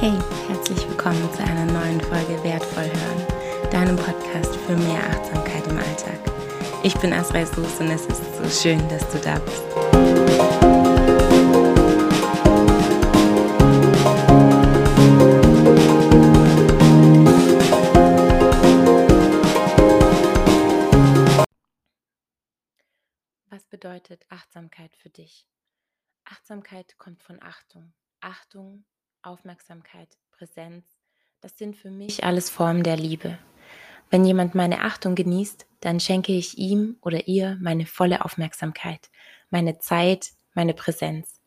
Hey, herzlich willkommen zu einer neuen Folge Wertvoll hören, deinem Podcast für mehr Achtsamkeit im Alltag. Ich bin Asrei Sus und es ist so schön, dass du da bist. Was bedeutet Achtsamkeit für dich? Achtsamkeit kommt von Achtung. Achtung Aufmerksamkeit, Präsenz, das sind für mich alles Formen der Liebe. Wenn jemand meine Achtung genießt, dann schenke ich ihm oder ihr meine volle Aufmerksamkeit, meine Zeit, meine Präsenz.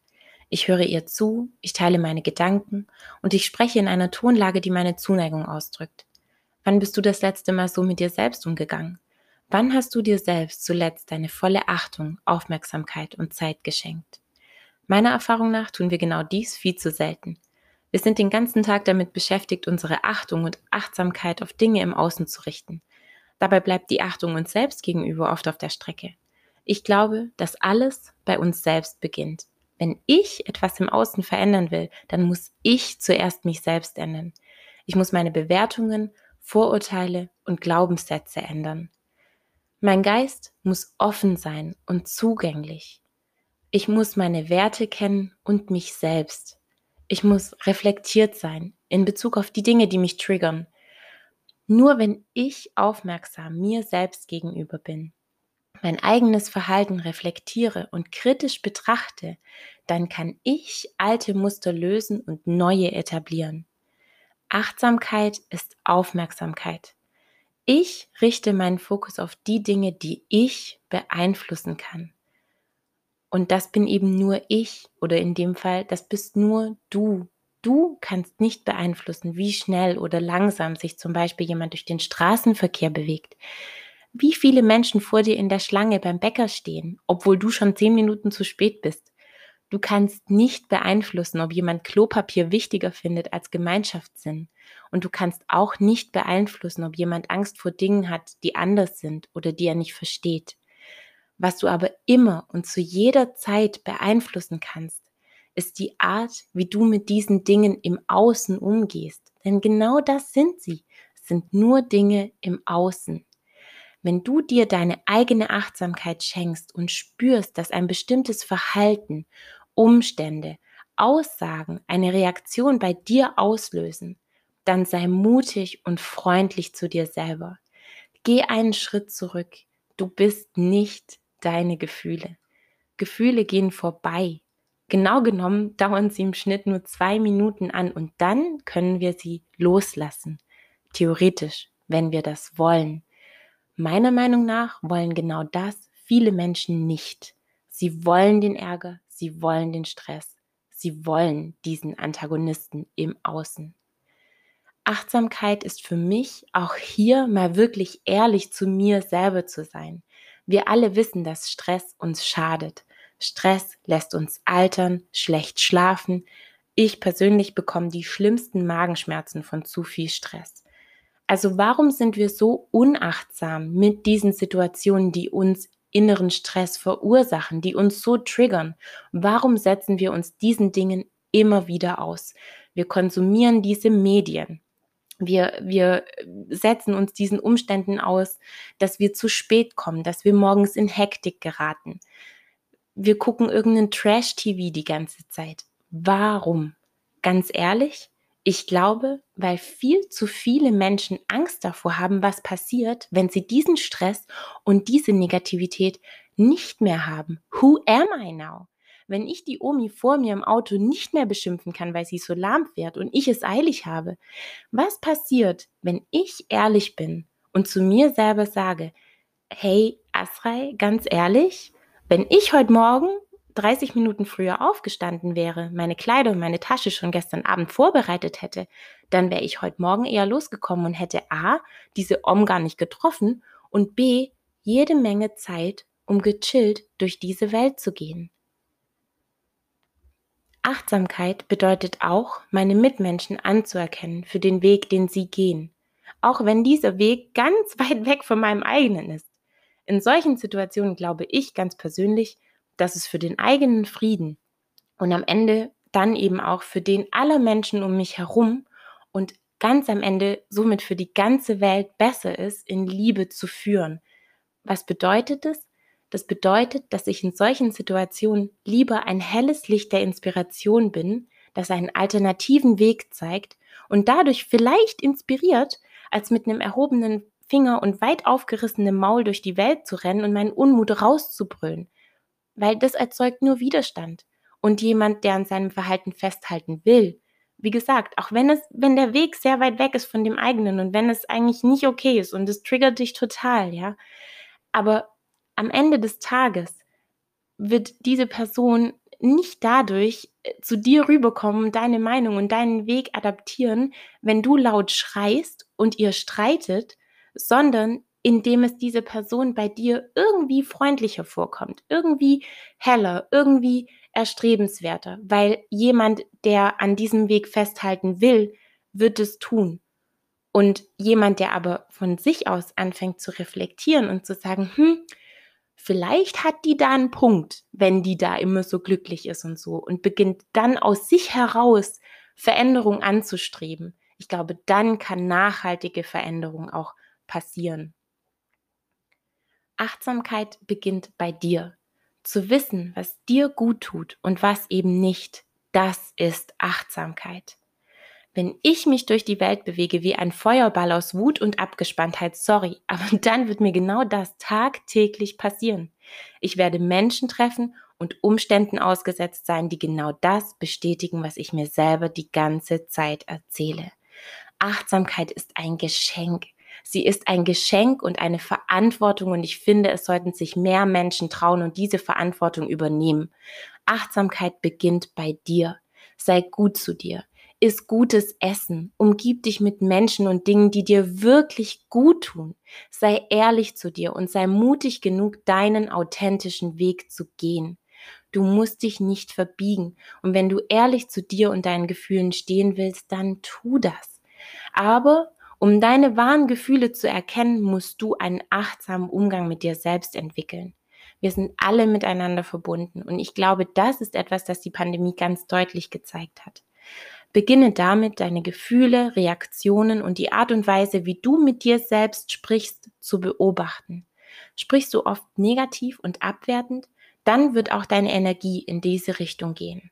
Ich höre ihr zu, ich teile meine Gedanken und ich spreche in einer Tonlage, die meine Zuneigung ausdrückt. Wann bist du das letzte Mal so mit dir selbst umgegangen? Wann hast du dir selbst zuletzt deine volle Achtung, Aufmerksamkeit und Zeit geschenkt? Meiner Erfahrung nach tun wir genau dies viel zu selten. Wir sind den ganzen Tag damit beschäftigt, unsere Achtung und Achtsamkeit auf Dinge im Außen zu richten. Dabei bleibt die Achtung uns selbst gegenüber oft auf der Strecke. Ich glaube, dass alles bei uns selbst beginnt. Wenn ich etwas im Außen verändern will, dann muss ich zuerst mich selbst ändern. Ich muss meine Bewertungen, Vorurteile und Glaubenssätze ändern. Mein Geist muss offen sein und zugänglich. Ich muss meine Werte kennen und mich selbst. Ich muss reflektiert sein in Bezug auf die Dinge, die mich triggern. Nur wenn ich aufmerksam mir selbst gegenüber bin, mein eigenes Verhalten reflektiere und kritisch betrachte, dann kann ich alte Muster lösen und neue etablieren. Achtsamkeit ist Aufmerksamkeit. Ich richte meinen Fokus auf die Dinge, die ich beeinflussen kann. Und das bin eben nur ich oder in dem Fall, das bist nur du. Du kannst nicht beeinflussen, wie schnell oder langsam sich zum Beispiel jemand durch den Straßenverkehr bewegt. Wie viele Menschen vor dir in der Schlange beim Bäcker stehen, obwohl du schon zehn Minuten zu spät bist. Du kannst nicht beeinflussen, ob jemand Klopapier wichtiger findet als Gemeinschaftssinn. Und du kannst auch nicht beeinflussen, ob jemand Angst vor Dingen hat, die anders sind oder die er nicht versteht. Was du aber immer und zu jeder Zeit beeinflussen kannst, ist die Art, wie du mit diesen Dingen im Außen umgehst. Denn genau das sind sie. Es sind nur Dinge im Außen. Wenn du dir deine eigene Achtsamkeit schenkst und spürst, dass ein bestimmtes Verhalten, Umstände, Aussagen eine Reaktion bei dir auslösen, dann sei mutig und freundlich zu dir selber. Geh einen Schritt zurück. Du bist nicht deine Gefühle. Gefühle gehen vorbei. Genau genommen dauern sie im Schnitt nur zwei Minuten an und dann können wir sie loslassen. Theoretisch, wenn wir das wollen. Meiner Meinung nach wollen genau das viele Menschen nicht. Sie wollen den Ärger, sie wollen den Stress, sie wollen diesen Antagonisten im Außen. Achtsamkeit ist für mich auch hier mal wirklich ehrlich zu mir selber zu sein. Wir alle wissen, dass Stress uns schadet. Stress lässt uns altern, schlecht schlafen. Ich persönlich bekomme die schlimmsten Magenschmerzen von zu viel Stress. Also warum sind wir so unachtsam mit diesen Situationen, die uns inneren Stress verursachen, die uns so triggern? Warum setzen wir uns diesen Dingen immer wieder aus? Wir konsumieren diese Medien. Wir, wir setzen uns diesen Umständen aus, dass wir zu spät kommen, dass wir morgens in Hektik geraten. Wir gucken irgendeinen Trash-TV die ganze Zeit. Warum? Ganz ehrlich, ich glaube, weil viel zu viele Menschen Angst davor haben, was passiert, wenn sie diesen Stress und diese Negativität nicht mehr haben. Who am I now? Wenn ich die Omi vor mir im Auto nicht mehr beschimpfen kann, weil sie so lahm fährt und ich es eilig habe, was passiert, wenn ich ehrlich bin und zu mir selber sage, hey Asrei, ganz ehrlich, wenn ich heute Morgen 30 Minuten früher aufgestanden wäre, meine Kleider und meine Tasche schon gestern Abend vorbereitet hätte, dann wäre ich heute Morgen eher losgekommen und hätte A, diese Om gar nicht getroffen und B, jede Menge Zeit, um gechillt durch diese Welt zu gehen. Achtsamkeit bedeutet auch, meine Mitmenschen anzuerkennen für den Weg, den sie gehen, auch wenn dieser Weg ganz weit weg von meinem eigenen ist. In solchen Situationen glaube ich ganz persönlich, dass es für den eigenen Frieden und am Ende dann eben auch für den aller Menschen um mich herum und ganz am Ende somit für die ganze Welt besser ist, in Liebe zu führen. Was bedeutet es? Das bedeutet, dass ich in solchen Situationen lieber ein helles Licht der Inspiration bin, das einen alternativen Weg zeigt und dadurch vielleicht inspiriert, als mit einem erhobenen Finger und weit aufgerissenem Maul durch die Welt zu rennen und meinen Unmut rauszubrüllen. Weil das erzeugt nur Widerstand. Und jemand, der an seinem Verhalten festhalten will, wie gesagt, auch wenn es, wenn der Weg sehr weit weg ist von dem eigenen und wenn es eigentlich nicht okay ist und es triggert dich total, ja. Aber am Ende des Tages wird diese Person nicht dadurch äh, zu dir rüberkommen, deine Meinung und deinen Weg adaptieren, wenn du laut schreist und ihr streitet, sondern indem es diese Person bei dir irgendwie freundlicher vorkommt, irgendwie heller, irgendwie erstrebenswerter, weil jemand, der an diesem Weg festhalten will, wird es tun. Und jemand, der aber von sich aus anfängt zu reflektieren und zu sagen, hm, vielleicht hat die da einen Punkt, wenn die da immer so glücklich ist und so und beginnt dann aus sich heraus Veränderung anzustreben. Ich glaube, dann kann nachhaltige Veränderung auch passieren. Achtsamkeit beginnt bei dir. Zu wissen, was dir gut tut und was eben nicht, das ist Achtsamkeit. Wenn ich mich durch die Welt bewege wie ein Feuerball aus Wut und Abgespanntheit, sorry, aber dann wird mir genau das tagtäglich passieren. Ich werde Menschen treffen und Umständen ausgesetzt sein, die genau das bestätigen, was ich mir selber die ganze Zeit erzähle. Achtsamkeit ist ein Geschenk. Sie ist ein Geschenk und eine Verantwortung und ich finde, es sollten sich mehr Menschen trauen und diese Verantwortung übernehmen. Achtsamkeit beginnt bei dir. Sei gut zu dir iss gutes Essen, umgib dich mit Menschen und Dingen, die dir wirklich gut tun. Sei ehrlich zu dir und sei mutig genug, deinen authentischen Weg zu gehen. Du musst dich nicht verbiegen. Und wenn du ehrlich zu dir und deinen Gefühlen stehen willst, dann tu das. Aber um deine wahren Gefühle zu erkennen, musst du einen achtsamen Umgang mit dir selbst entwickeln. Wir sind alle miteinander verbunden und ich glaube, das ist etwas, das die Pandemie ganz deutlich gezeigt hat. Beginne damit, deine Gefühle, Reaktionen und die Art und Weise, wie du mit dir selbst sprichst, zu beobachten. Sprichst du oft negativ und abwertend, dann wird auch deine Energie in diese Richtung gehen.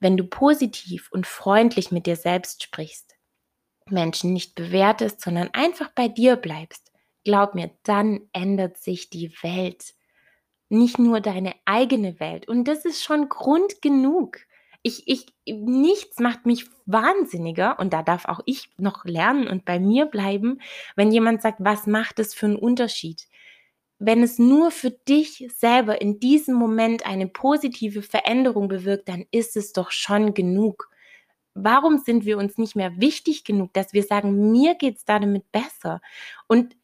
Wenn du positiv und freundlich mit dir selbst sprichst, Menschen nicht bewertest, sondern einfach bei dir bleibst, glaub mir, dann ändert sich die Welt. Nicht nur deine eigene Welt. Und das ist schon Grund genug ich, ich, nichts macht mich wahnsinniger und da darf auch ich noch lernen und bei mir bleiben, wenn jemand sagt, was macht es für einen Unterschied? Wenn es nur für dich selber in diesem Moment eine positive Veränderung bewirkt, dann ist es doch schon genug. Warum sind wir uns nicht mehr wichtig genug, dass wir sagen, mir geht es damit besser? Und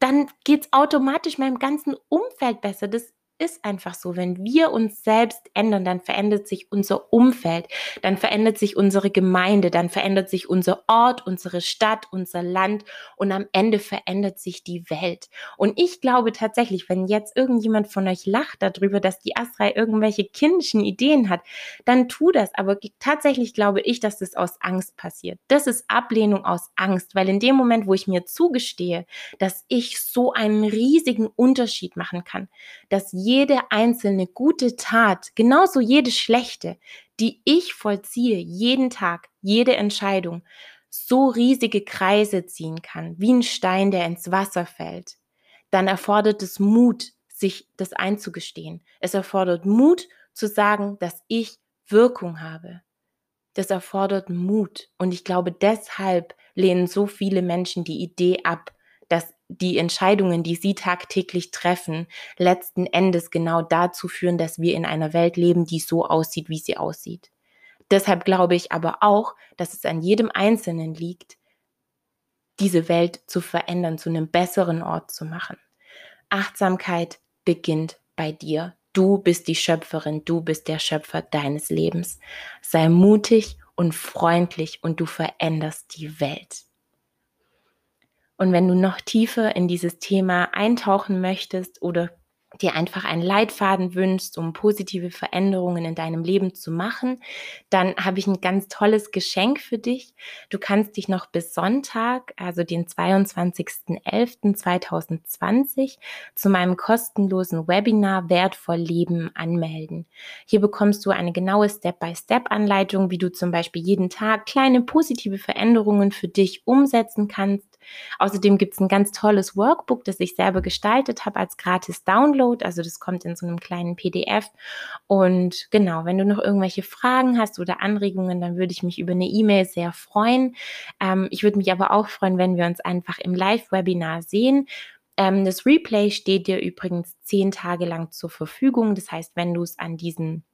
dann geht es automatisch meinem ganzen Umfeld besser. Das ist einfach so. Wenn wir uns selbst ändern, dann verändert sich unser Umfeld, dann verändert sich unsere Gemeinde, dann verändert sich unser Ort, unsere Stadt, unser Land und am Ende verändert sich die Welt. Und ich glaube tatsächlich, wenn jetzt irgendjemand von euch lacht darüber, dass die Astra irgendwelche kindischen Ideen hat, dann tu das. Aber tatsächlich glaube ich, dass das aus Angst passiert. Das ist Ablehnung aus Angst, weil in dem Moment, wo ich mir zugestehe, dass ich so einen riesigen Unterschied machen kann, dass jede einzelne gute Tat, genauso jede schlechte, die ich vollziehe, jeden Tag, jede Entscheidung, so riesige Kreise ziehen kann, wie ein Stein, der ins Wasser fällt, dann erfordert es Mut, sich das einzugestehen. Es erfordert Mut zu sagen, dass ich Wirkung habe. Das erfordert Mut. Und ich glaube, deshalb lehnen so viele Menschen die Idee ab, die Entscheidungen, die sie tagtäglich treffen, letzten Endes genau dazu führen, dass wir in einer Welt leben, die so aussieht, wie sie aussieht. Deshalb glaube ich aber auch, dass es an jedem Einzelnen liegt, diese Welt zu verändern, zu einem besseren Ort zu machen. Achtsamkeit beginnt bei dir. Du bist die Schöpferin, du bist der Schöpfer deines Lebens. Sei mutig und freundlich und du veränderst die Welt. Und wenn du noch tiefer in dieses Thema eintauchen möchtest oder dir einfach einen Leitfaden wünschst, um positive Veränderungen in deinem Leben zu machen, dann habe ich ein ganz tolles Geschenk für dich. Du kannst dich noch bis Sonntag, also den 22.11.2020, zu meinem kostenlosen Webinar Wertvoll Leben anmelden. Hier bekommst du eine genaue Step-by-Step-Anleitung, wie du zum Beispiel jeden Tag kleine positive Veränderungen für dich umsetzen kannst Außerdem gibt es ein ganz tolles Workbook, das ich selber gestaltet habe als gratis Download. Also das kommt in so einem kleinen PDF. Und genau, wenn du noch irgendwelche Fragen hast oder Anregungen, dann würde ich mich über eine E-Mail sehr freuen. Ähm, ich würde mich aber auch freuen, wenn wir uns einfach im Live-Webinar sehen. Ähm, das Replay steht dir übrigens zehn Tage lang zur Verfügung. Das heißt, wenn du es an diesen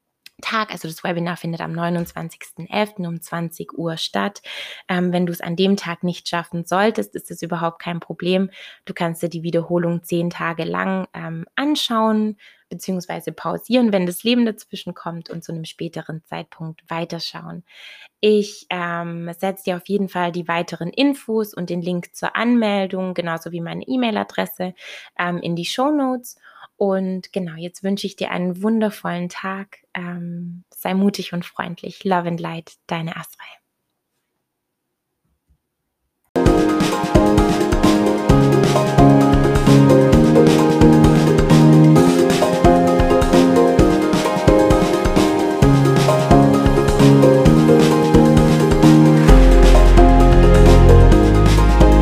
Tag, also das Webinar findet am 29.11. um 20 Uhr statt. Ähm, wenn du es an dem Tag nicht schaffen solltest, ist es überhaupt kein Problem. Du kannst dir die Wiederholung zehn Tage lang ähm, anschauen bzw. pausieren, wenn das Leben dazwischen kommt und zu einem späteren Zeitpunkt weiterschauen. Ich ähm, setze dir auf jeden Fall die weiteren Infos und den Link zur Anmeldung, genauso wie meine E-Mail-Adresse, ähm, in die Show Notes. Und genau, jetzt wünsche ich dir einen wundervollen Tag. Ähm, sei mutig und freundlich. Love and Light, deine Astray.